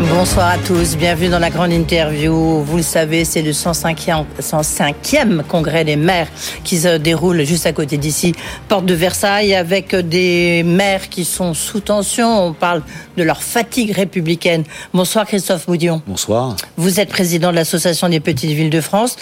Bonsoir à tous, bienvenue dans la grande interview. Vous le savez, c'est le 105e, 105e congrès des maires qui se déroule juste à côté d'ici, porte de Versailles, avec des maires qui sont sous tension. On parle de leur fatigue républicaine. Bonsoir Christophe Boudion. Bonsoir. Vous êtes président de l'Association des petites villes de France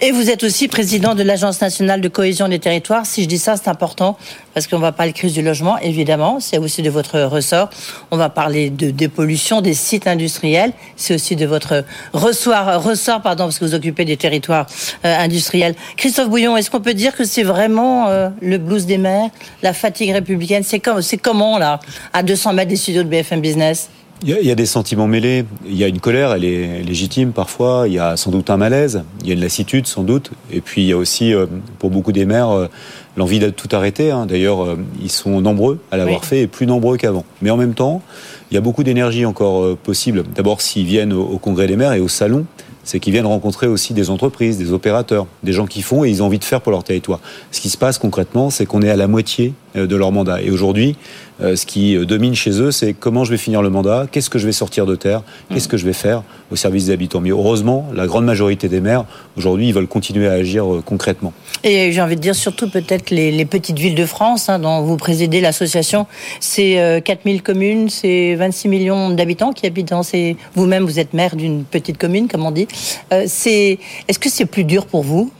et vous êtes aussi président de l'Agence nationale de cohésion des territoires. Si je dis ça, c'est important parce qu'on va parler de crise du logement, évidemment, c'est aussi de votre ressort. On va parler de dépollution des sites industriels, c'est aussi de votre ressort, ressort pardon, parce que vous occupez des territoires euh, industriels. Christophe Bouillon, est-ce qu'on peut dire que c'est vraiment euh, le blues des maires, la fatigue républicaine? C'est comment là, à 200 mètres des studios de BFM Business? Il y, a, il y, a, des sentiments mêlés. Il y a une colère, elle est légitime parfois. Il y a sans doute un malaise. Il y a une lassitude sans doute. Et puis il y a aussi, euh, pour beaucoup des maires, l'envie de tout arrêter. Hein. D'ailleurs, euh, ils sont nombreux à l'avoir oui. fait et plus nombreux qu'avant. Mais en même temps, il y a beaucoup d'énergie encore euh, possible. D'abord, s'ils viennent au, au, congrès des maires et au salon, c'est qu'ils viennent rencontrer aussi des entreprises, des opérateurs, des gens qui font et ils ont envie de faire pour leur territoire. Ce qui se passe concrètement, c'est qu'on est à la moitié euh, de leur mandat. Et aujourd'hui, ce qui domine chez eux, c'est comment je vais finir le mandat, qu'est-ce que je vais sortir de terre, qu'est-ce que je vais faire au service des habitants. Mais heureusement, la grande majorité des maires, aujourd'hui, ils veulent continuer à agir concrètement. Et j'ai envie de dire surtout peut-être les, les, petites villes de France, hein, dont vous présidez l'association. C'est euh, 4000 communes, c'est 26 millions d'habitants qui habitent dans ces... Vous-même, vous êtes maire d'une petite commune, comme on dit. Euh. Est-ce que c'est plus dur pour vous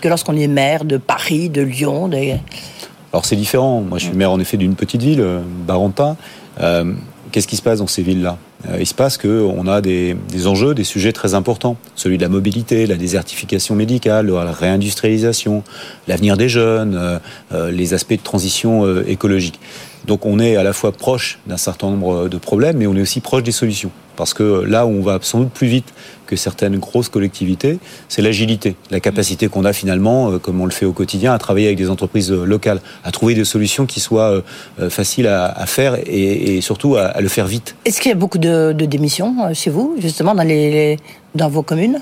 que lorsqu'on est maire de Paris, de Lyon de... Alors c'est différent. Moi, je suis maire en effet d'une petite ville, euh, Barentin. Euh, Qu'est-ce qui se passe dans ces villes-là? Il se passe qu'on a des, des, enjeux, des sujets très importants. Celui de la mobilité, la désertification médicale, la réindustrialisation, l'avenir des jeunes, euh, les aspects de transition euh, écologique. Donc on est à la fois proche d'un certain nombre de problèmes, mais on est aussi proche des solutions. Parce que là où on va sans doute plus vite que certaines grosses collectivités, c'est l'agilité, la capacité qu'on a finalement, euh, comme on le fait au quotidien, à travailler avec des entreprises locales, à trouver des solutions qui soient euh, faciles à, faire et, surtout à, le faire vite. Est-ce qu'il y a beaucoup de, démissions euh, chez vous, justement, dans vos communes?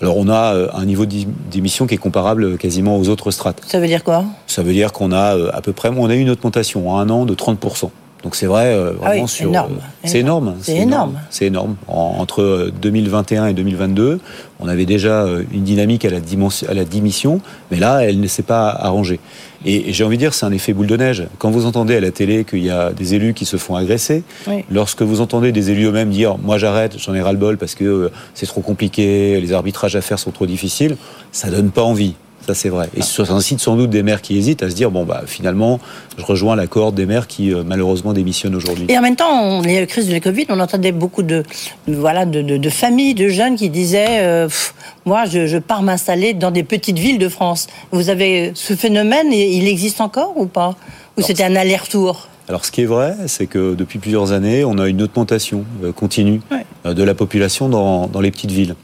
Alors on a euh, un niveau d'émission qui est comparable quasiment aux autres strates. Ça veut dire quoi? Ça veut dire qu'on a euh, à peu près, on a eu une augmentation en un an de 30%. Donc c'est vrai, euh, vraiment ah oui, sur. Énorme. C'est énorme. C'est énorme. C'est énorme. En, entre 2021 et 2022, on avait déjà une dynamique à la, à la démission, mais là, elle ne s'est pas arrangée. Et, et j'ai envie de dire, c'est un effet boule de neige. Quand vous entendez à la télé qu'il y a des élus qui se font agresser, oui. lorsque vous entendez des élus eux-mêmes dire moi j'arrête, j'en ai ras le bol parce que euh, c'est trop compliqué, les arbitrages à faire sont trop difficiles, ça donne pas envie. Ça, c'est vrai. Et ça incite sans doute des maires qui hésitent à se dire bon, bah, finalement, je rejoins la corde des maires qui, euh, malheureusement, démissionnent aujourd'hui. Et en même temps, on, y a la crise de la Covid, on entendait beaucoup de, voilà, de, de, de familles, de jeunes qui disaient euh, pff, moi, je, je pars m'installer dans des petites villes de France. Vous avez ce phénomène, il existe encore ou pas? Ou c'était un aller-retour? Alors, ce qui est vrai, c'est que depuis plusieurs années, on a une augmentation euh, continue ouais. de la population dans, dans, les petites villes.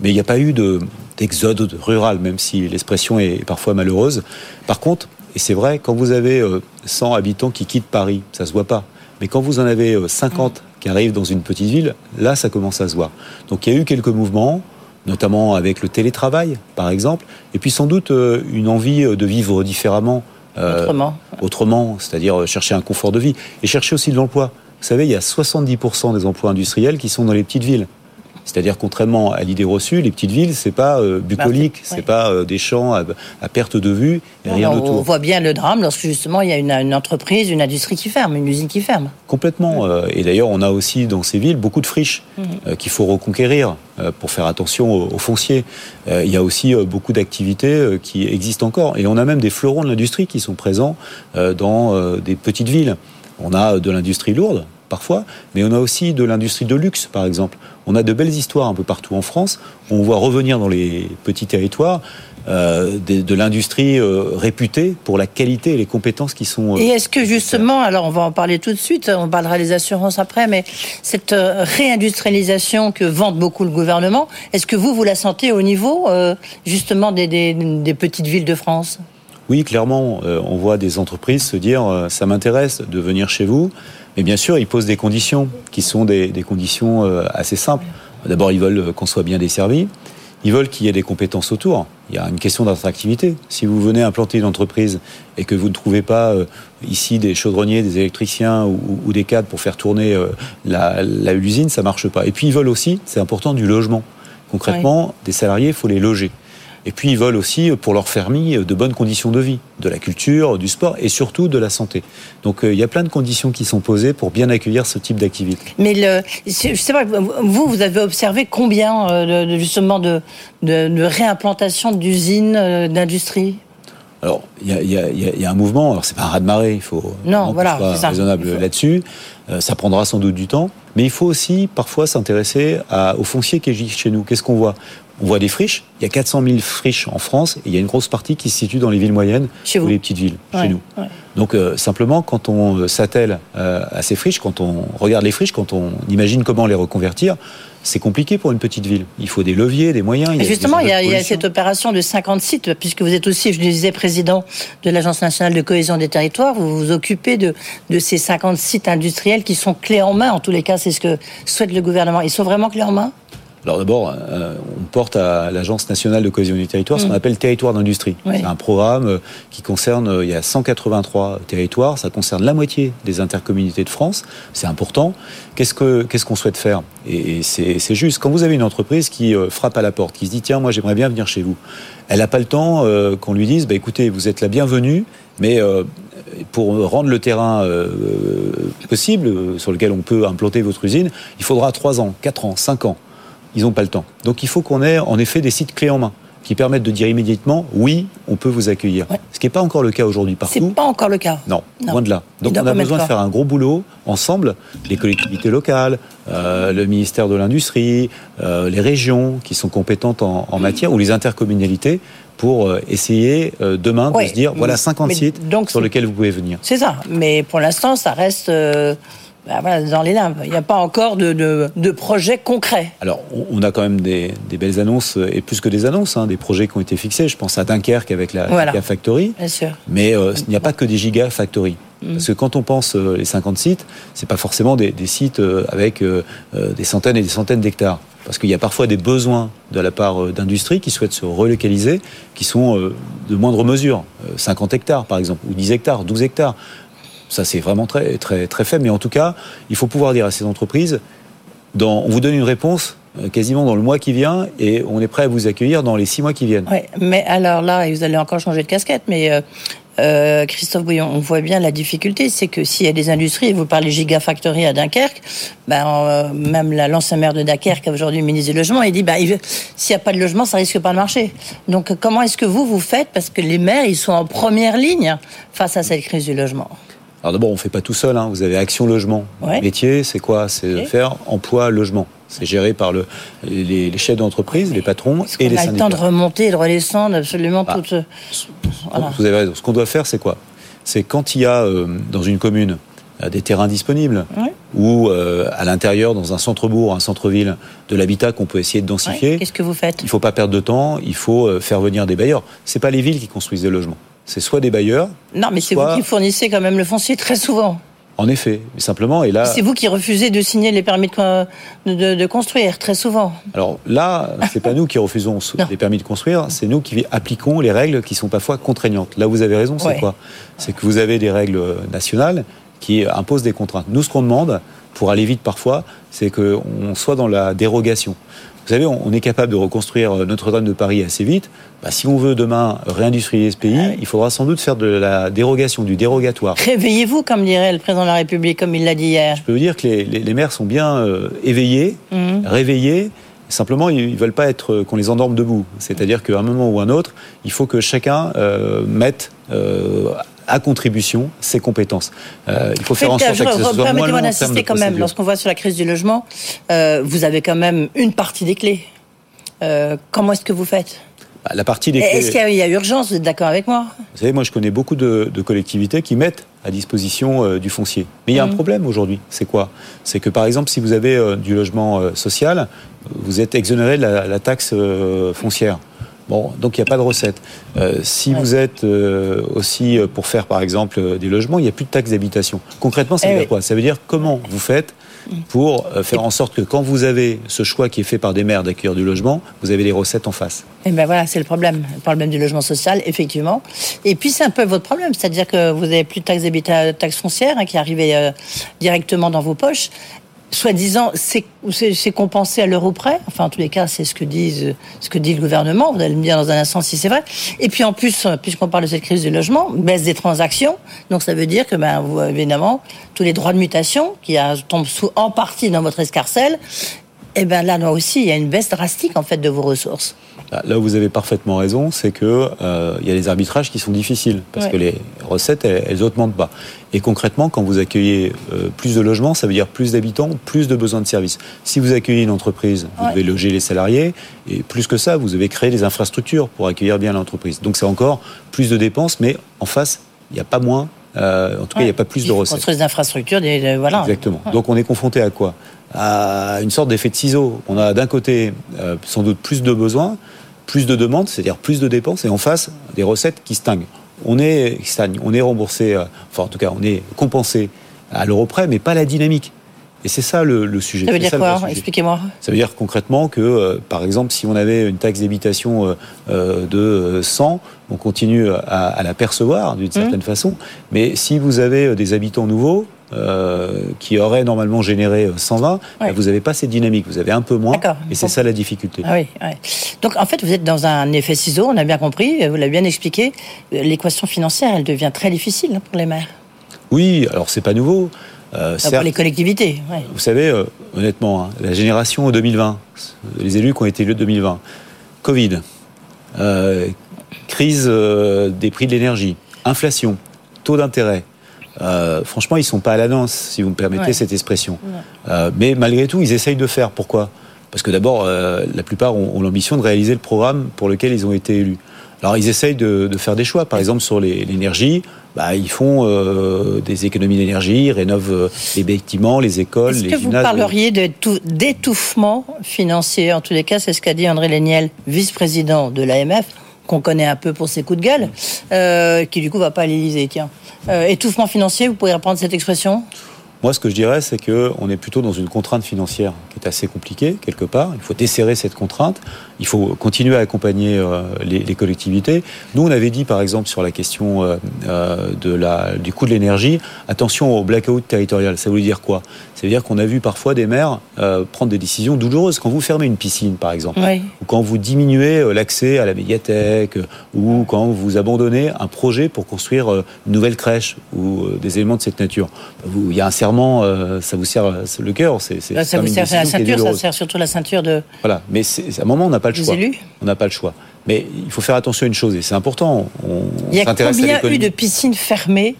Mais il n'y a pas eu d'exode rural, même si l'expression est parfois malheureuse. Par contre, et c'est vrai, quand vous avez 100 habitants qui quittent Paris, ça se voit pas. Mais quand vous en avez 50 mmh. qui arrivent dans une petite ville, là, ça commence à se voir. Donc, il y a eu quelques mouvements notamment avec le télétravail, par exemple, et puis sans doute euh, une envie de vivre différemment euh, autrement, autrement c'est-à-dire chercher un confort de vie et chercher aussi de l'emploi. Vous savez, il y a 70% des emplois industriels qui sont dans les petites villes. C'est-à-dire contrairement à l'idée reçue, les petites villes, c'est pas euh, bucolique, c'est oui. pas euh, des champs à, à, perte de vue et non, rien non, autour. On voit bien le drame lorsque justement il y a une, une entreprise, une industrie qui ferme, une usine qui ferme. Complètement. Euh, et d'ailleurs, on a aussi dans ces villes beaucoup de friches Mhm. mm -hmm. qu'il faut reconquérir pour faire attention aux, aux fonciers. il y a aussi beaucoup d'activités qui existent encore. Et on a même des fleurons de l'industrie qui sont présents dans des petites villes. On a de l'industrie lourde, parfois, mais on a aussi de l'industrie de luxe, par exemple. On a de belles histoires un peu partout en France. On voit revenir dans les petits territoires euh, de, de l'industrie euh, réputée pour la qualité et les compétences qui sont. Euh, et est-ce que justement, alors on va en parler tout de suite, on parlera des assurances après, mais cette réindustrialisation que vante beaucoup le gouvernement, est-ce que vous, vous la sentez au niveau justement des, des, des petites villes de France? Oui, clairement, on voit des entreprises se dire ça m'intéresse de venir chez vous, mais bien sûr, ils posent des conditions qui sont des, des conditions euh, assez simples. D'abord, ils veulent qu'on soit bien desservi. Ils veulent qu'il y ait des compétences autour. il y a une question d'attractivité. Si vous venez implanter une entreprise et que vous ne trouvez pas euh, ici des chaudronniers, des électriciens ou, des cadres pour faire tourner euh, la l'usine, ça marche pas. Et puis ils veulent aussi, c'est important, du logement. Concrètement, des salariés, il faut les loger. Et puis ils veulent aussi, pour leur famille, de bonnes conditions de vie, de la culture, du sport et surtout de la santé. Donc euh, il y a plein de conditions qui sont posées pour bien accueillir ce type d'activité. Mais le, je sais pas, vous, vous avez observé combien euh, justement de, de, réimplantation d'usines, euh, d'industries? Alors, il y a, un mouvement. Alors, c'est pas un raz-de-marée. Il faut non, voilà, raisonnable là-dessus. ça prendra sans doute du temps, mais il faut aussi parfois s'intéresser au foncier qui est chez nous. Qu'est-ce qu'on voit? On voit des friches. Il y a 400 000 friches en France et il y a une grosse partie qui se situe dans les villes moyennes ou les petites villes, chez nous. Donc euh, simplement, quand on euh, s'attelle euh, à ces friches, quand on regarde les friches, quand on imagine comment les reconvertir, c'est compliqué pour une petite ville. Il faut des leviers, des moyens. justement, il y, a, cette opération de 50 sites, puisque vous êtes aussi, je le disais, président de l'Agence nationale de cohésion des territoires. Vous vous occupez de, de ces 50 sites industriels qui sont clés en main. En tous les cas, c'est ce que souhaite le gouvernement. Ils sont vraiment clés en main? Alors d'abord, euh, on porte à l'Agence nationale de cohésion du territoire ce qu'on mm. appelle territoire d'industrie. C'est un programme euh, qui concerne, euh, il y a 183 territoires, ça concerne la moitié des intercommunalités de France, c'est important. Qu'est-ce qu'on ce qu'on souhaite faire? Et, c'est juste, quand vous avez une entreprise qui frappe à la porte, qui se dit, tiens, moi j'aimerais bien venir chez vous, elle n'a pas le temps qu'on lui dise, bah, écoutez, vous êtes la bienvenue, mais pour rendre le terrain possible, sur lequel on peut implanter votre usine, il faudra 3 ans, 4 ans, 5 ans ils n'ont pas le temps. Donc il faut qu'on ait en effet des sites clés en main qui permettent de dire immédiatement oui, on peut vous accueillir. Ce qui n'est pas encore le cas aujourd'hui partout. C'est pas encore le cas. Non, loin de là. Donc on a besoin de faire un gros boulot ensemble, les collectivités locales, euh, le ministère de l'Industrie, euh, les régions qui sont compétentes en, matière, ou les intercommunalités, pour euh, essayer demain de se dire voilà 50 sites sur lesquels vous pouvez venir. C'est ça. Mais pour l'instant, ça reste voilà, dans les limbes. Il n'y a pas encore de, de, de projet concret. Alors, on a quand même des, des, belles annonces, et plus que des annonces, hein, des projets qui ont été fixés. Je pense à Dunkerque avec la Gigafactory. Bien sûr. Mais euh, il n'y a pas que des Gigafactories. Mm. Parce que quand on pense euh, les 50 sites, c'est pas forcément des, des sites euh, avec des centaines et des centaines d'hectares. Parce qu'il y a parfois des besoins de la part d'industries qui souhaitent se relocaliser, qui sont de moindre mesure, 50 hectares par exemple, ou 10 hectares, 12 hectares. Ça, c'est vraiment très, très, très faible. Mais en tout cas, il faut pouvoir dire à ces entreprises, on vous donne une réponse euh, quasiment dans le mois qui vient et on est prêt à vous accueillir dans les six mois qui viennent. Oui, mais alors là, vous allez encore changer de casquette, mais euh, euh, Christophe Bouillon, on voit bien la difficulté, c'est que s'il y a des industries, vous parlez Gigafactory à Dunkerque, ben, même l'ancien maire de Dunkerque, aujourd'hui ministre du Logement, il dit ben, s'il n'y a pas de logement, ça risque pas de marcher. Donc comment est-ce que vous, vous faites Parce que les maires, ils sont en première ligne face à cette crise du logement? Alors d'abord, on ne fait pas tout seul. Hein. Vous avez Action Logement. Métier, c'est quoi? C'est faire emploi logement. C'est géré par le, les, chefs d'entreprise, les patrons et les syndicats. On a le temps de remonter et de redescendre absolument bah, tout. Vous avez raison. Ce qu'on doit faire, c'est quoi? C'est quand il y a euh, dans une commune euh, des terrains disponibles ou euh, à l'intérieur, dans un centre-bourg, un centre-ville, de l'habitat qu'on peut essayer de densifier. Qu'est-ce que vous faites? Il ne faut pas perdre de temps. Il faut faire venir des bailleurs. C'est pas les villes qui construisent des logements c'est soit des bailleurs. Non, mais c'est vous qui fournissez quand même le foncier très souvent. En effet, mais simplement, et là... C'est vous qui refusez de signer les permis de, construire, très souvent. Alors là, c'est pas nous qui refusons les permis de construire, c'est nous qui appliquons les règles qui sont parfois contraignantes. Là, vous avez raison, c'est quoi? C'est que vous avez des règles nationales qui imposent des contraintes. Nous, ce qu'on demande, pour aller vite parfois, c'est qu'on soit dans la dérogation. Vous savez, on est capable de reconstruire euh, Notre-Dame de Paris assez vite. Bah, si on veut demain réindustrialiser ce pays, ah il faudra sans doute faire de la dérogation, du dérogatoire. Réveillez-vous, comme dirait le président de la République, comme il l'a dit hier. Je peux vous dire que les, maires sont bien euh, éveillés, mhm. réveillés. Simplement, ils ne veulent pas être euh, qu'on les endorme debout. C'est-à-dire qu'à un moment ou un autre, il faut que chacun mette à contribution ses compétences. Euh, il faut faire en sorte que ce soit Permettez-moi d'insister quand même, lorsqu'on voit sur la crise du logement, euh, vous avez quand même une partie des clés. Euh, comment est-ce que vous faites? Bah, la partie des clés... Est-ce qu'il y, a urgence Vous êtes d'accord avec moi? Vous savez, moi je connais beaucoup de, collectivités qui mettent à disposition du foncier. Mais il y a un mmh. problème aujourd'hui. C'est quoi? C'est que par exemple, si vous avez du logement social, vous êtes exonéré de la taxe foncière. Bon, donc il n'y a pas de recette. Euh, si vous êtes euh, aussi euh, pour faire par exemple des logements, il n'y a plus de taxes d'habitation. Concrètement, ça veut eh dire quoi Ça veut dire comment vous faites pour faire en sorte que quand vous avez ce choix qui est fait par des maires d'accueillir du logement, vous avez les recettes en face? Et ben voilà, c'est le problème, le problème du logement social, effectivement. Et puis c'est un peu votre problème, c'est-à-dire que vous avez plus de taxes d'habitat, taxes foncières hein, qui arrivaient euh, directement dans vos poches soi-disant, c'est compensé à l'euro près. Enfin, en tous les cas, c'est ce que disent, ce que dit le gouvernement. Vous allez me dire dans un instant si c'est vrai. Et puis en plus, puisqu'on parle de cette crise du logement, baisse des transactions. Donc ça veut dire que, ben, vous, évidemment, tous les droits de mutation qui tombent sous, en partie dans votre escarcelle, eh ben là, là aussi, il y a une baisse drastique en fait de vos ressources. Là où vous avez parfaitement raison, c'est que euh, il y a des arbitrages qui sont difficiles parce que les recettes elles, elles, augmentent pas. Et concrètement, quand vous accueillez euh, plus de logements, ça veut dire plus d'habitants, plus de besoins de services. Si vous accueillez une entreprise, vous devez loger les salariés et plus que ça, vous devez créer des infrastructures pour accueillir bien l'entreprise. Donc c'est encore plus de dépenses, mais en face, il n'y a pas moins euh, en tout cas, il n'y a pas plus de recettes. Construire des infrastructures, des, voilà. Exactement. Donc on est confronté à quoi? À une sorte d'effet de ciseau. On a d'un côté euh, sans doute plus de besoins, plus de demandes, c'est-à-dire plus de dépenses, et en face des recettes qui stagnent. On est stagne, on est remboursé, euh, enfin en tout cas on est compensé à l'euro près, mais pas la dynamique. Et c'est ça le, sujet. Ça veut dire quoi Expliquez-moi. Ça veut dire concrètement que, euh, par exemple, si on avait une taxe d'habitation euh, de 100, on continue à, la percevoir d'une certaine mmh. façon. Mais si vous avez des habitants nouveaux, qui auraient normalement généré 120, ben, vous n'avez pas cette dynamique, vous avez un peu moins, et c'est ça la difficulté. Ah oui, Donc en fait, vous êtes dans un effet ciseau, on a bien compris, vous l'avez bien expliqué, l'équation financière, elle devient très difficile pour les maires. Oui, alors c'est pas nouveau. Euh, pour les collectivités. Vous savez, euh, honnêtement, hein, la génération 2020, les élus qui ont été élus 2020, Covid, euh, crise des prix de l'énergie, inflation, taux d'intérêt. Franchement, ils sont pas à la danse, si vous me permettez cette expression. mais malgré tout, ils essayent de faire. Pourquoi? Parce que d'abord, la plupart ont l'ambition de réaliser le programme pour lequel ils ont été élus. Alors ils essayent de, faire des choix. Par exemple, sur l'énergie, bah, ils font euh, des économies d'énergie, ils rénovent euh, les bâtiments, les écoles, les gymnases. Est-ce que vous parleriez d'étouffement financier? En tous les cas, c'est ce qu'a dit André Léniel, vice-président de l'AMF, qu'on connaît un peu pour ses coups de gueule, euh, qui du coup va pas à l'Élysée. Tiens, étouffement financier, vous pourriez reprendre cette expression? Moi, ce que je dirais, c'est qu'on est plutôt dans une contrainte financière qui est assez compliquée, quelque part. Il faut desserrer cette contrainte. Il faut continuer à accompagner euh, les, collectivités. Nous, on avait dit, par exemple, sur la question euh, euh, de la, du coût de l'énergie, attention au blackout territorial. Ça veut dire quoi? Ça veut dire qu'on a vu parfois des maires prendre des décisions douloureuses. Quand vous fermez une piscine, par exemple, ou quand vous diminuez l'accès à la médiathèque, ou quand vous abandonnez un projet pour construire une nouvelle crèche ou des éléments de cette nature. Il y a un serment, ça vous sert le cœur. C'est, ça vous sert la ceinture, ça sert surtout la ceinture de... Voilà, mais à un moment, on n'a pas le choix. On n'a pas le choix. Mais il faut faire attention à une chose, et c'est important. On, il y a combien eu de piscines fermées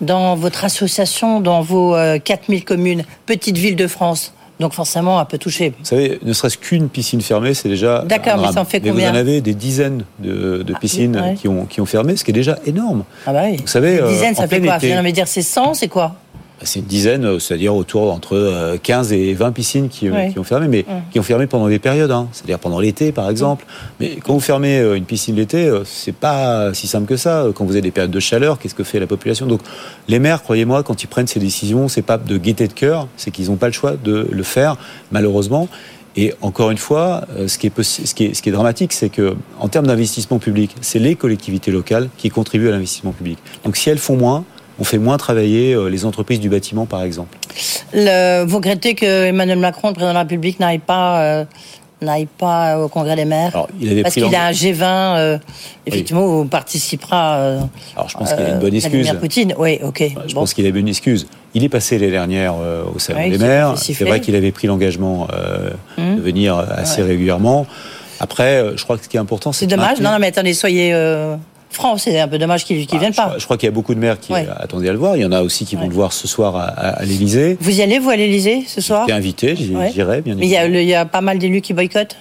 dans votre association, dans vos 4000 euh, communes, petites villes de France? Donc forcément un peu touché. Vous savez, ne serait-ce qu'une piscine fermée, c'est déjà. D'accord, mais ça en fait combien Vous en avez des dizaines de, ah, piscines qui, ont, qui ont fermé, ce qui est déjà énorme. Ah bah oui. Vous savez, des dizaines, ça fait quoi? Vous allez dire c'est 100, c'est quoi? C'est une dizaine, euh, c'est-à-dire autour entre 15 euh, et 20 piscines qui, euh, qui ont fermé, mais qui ont fermé pendant des périodes, hein. c'est-à-dire pendant l'été par exemple. Mais quand vous fermez une piscine l'été, c'est pas si simple que ça. Quand vous avez des périodes de chaleur, qu'est-ce que fait la population? Donc les maires, croyez-moi, quand ils prennent ces décisions, c'est pas de gaieté de cœur, c'est qu'ils n'ont pas le choix de le faire, malheureusement. Et encore une fois, ce qui est, ce qui est, ce qui est dramatique, c'est que en termes d'investissement public, c'est les collectivités locales qui contribuent à l'investissement public. Donc si elles font moins, on fait moins travailler euh, les entreprises du bâtiment, par exemple. vous regrettez que Emmanuel Macron, le président de la République, n'aille pas euh, n'aille pas au Congrès des maires Parce qu'il a un G20, euh, effectivement, où participera. Alors je pense qu'il a une bonne excuse. Poutine, oui, ok. Je pense qu'il a une excuse. Il est passé les dernières au salon des maires. C'est vrai qu'il avait pris l'engagement hum. de venir assez régulièrement. Après, je crois que ce qui est important, c'est. C'est dommage. Non, non, mais attendez, soyez. France. C'est un peu dommage qu'ils ne bah, viennent pas. Je, crois qu'il y a beaucoup de maires qui attendaient à le voir. Il y en a aussi qui vont le voir ce soir à, à, l'Élysée. Vous y allez, vous, à l'Élysée, ce soir J'étais invité, j'irai, bien Mais il y, a, il y, a pas mal d'élus qui boycottent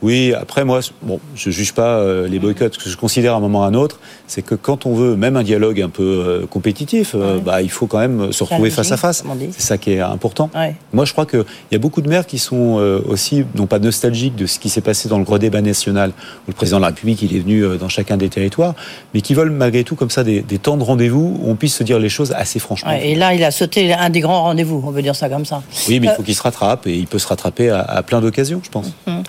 Oui, après moi, bon, je juge pas euh, les boycotts. Ce que je considère à un moment ou à un autre, c'est que quand on veut même un dialogue un peu euh, compétitif, euh, bah, il faut quand même se retrouver face à face. C'est ça qui est important. Moi, je crois qu'il y a beaucoup de maires qui sont aussi, non pas nostalgiques de ce qui s'est passé dans le gros débat national, où le président de la République il est venu dans chacun des territoires, mais qui veulent malgré tout comme ça des, temps de rendez-vous où on puisse se dire les choses assez franchement. et là, il a sauté un des grands rendez-vous, on veut dire ça comme ça. Oui, mais il faut qu'il se rattrape et il peut se rattraper à, plein d'occasions, je pense. Hum.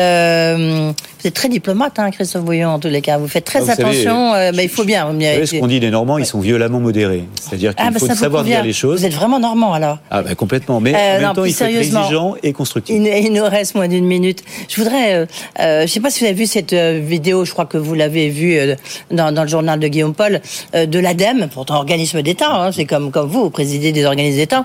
Euh, vous êtes très diplomate, hein, Christophe Bouillon, en tous les cas. Vous faites très attention, euh, mais il faut bien. Vous savez, ce qu'on dit, les Normands, ils sont violemment modérés. C'est-à-dire qu'il ah, bah, faut savoir dire les choses. Vous êtes vraiment normand, alors Ah, bah, complètement. Mais euh, en même temps, il faut être exigeant et constructif. Il, nous reste moins d'une minute. Je voudrais. je ne sais pas si vous avez vu cette vidéo, je crois que vous l'avez vue dans, le journal de Guillaume Paul, de l'ADEME, pourtant organisme d'État, hein, c'est comme, comme vous, vous présidez des organismes d'État,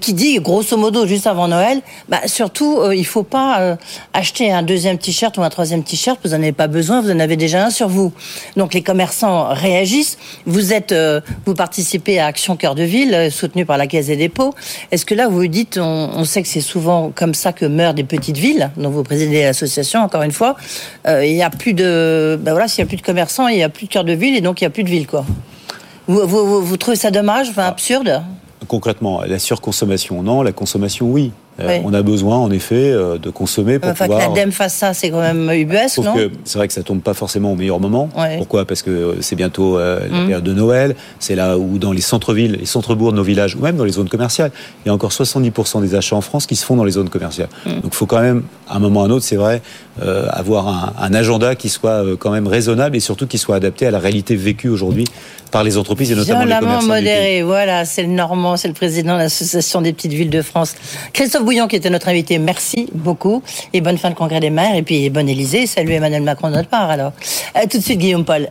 qui dit, grosso modo, juste avant Noël, bah, surtout, il ne faut pas acheter un deuxième t-shirt ou un troisième t-shirt, vous n'en avez pas besoin, vous en avez déjà un sur vous. Donc les commerçants réagissent. Vous êtes, euh, vous participez à Action Cœur de Ville, euh, soutenu par la Caisse des dépôts. Est-ce que là, vous vous dites, on, sait que c'est souvent comme ça que meurent des petites villes, dont vous présidez l'association, encore une fois. Euh, il n'y a plus de, ben voilà, s'il n'y a plus de commerçants, il n'y a plus de cœur de ville et donc il n'y a plus de ville, quoi. Vous, vous, trouvez ça dommage, enfin, absurde? Concrètement, la surconsommation, non. La consommation, oui. Euh, on a besoin, en effet, euh, de consommer pour enfin, pouvoir... que l'ADEME fasse ça, c'est quand même ubuesque, non C'est vrai que ça tombe pas forcément au meilleur moment. Pourquoi? Parce que c'est bientôt euh, la mm. période de Noël. C'est là où, dans les centres-villes, les centres-bourgs de nos villages, ou même dans les zones commerciales, il y a encore 70% des achats en France qui se font dans les zones commerciales. Mm. Donc il faut quand même, à un moment ou à un autre, c'est vrai, avoir un, un, agenda qui soit quand même raisonnable et surtout qui soit adapté à la réalité vécue aujourd'hui par les entreprises et notamment les commerçants. modéré, voilà, c'est le Normand, c'est le président de l'Association des petites villes de France. Christophe Bouillon qui était notre invité, merci beaucoup et bonne fin de congrès des maires et puis bonne Élysée. Salut Emmanuel Macron de notre part alors. tout de suite Guillaume Paul.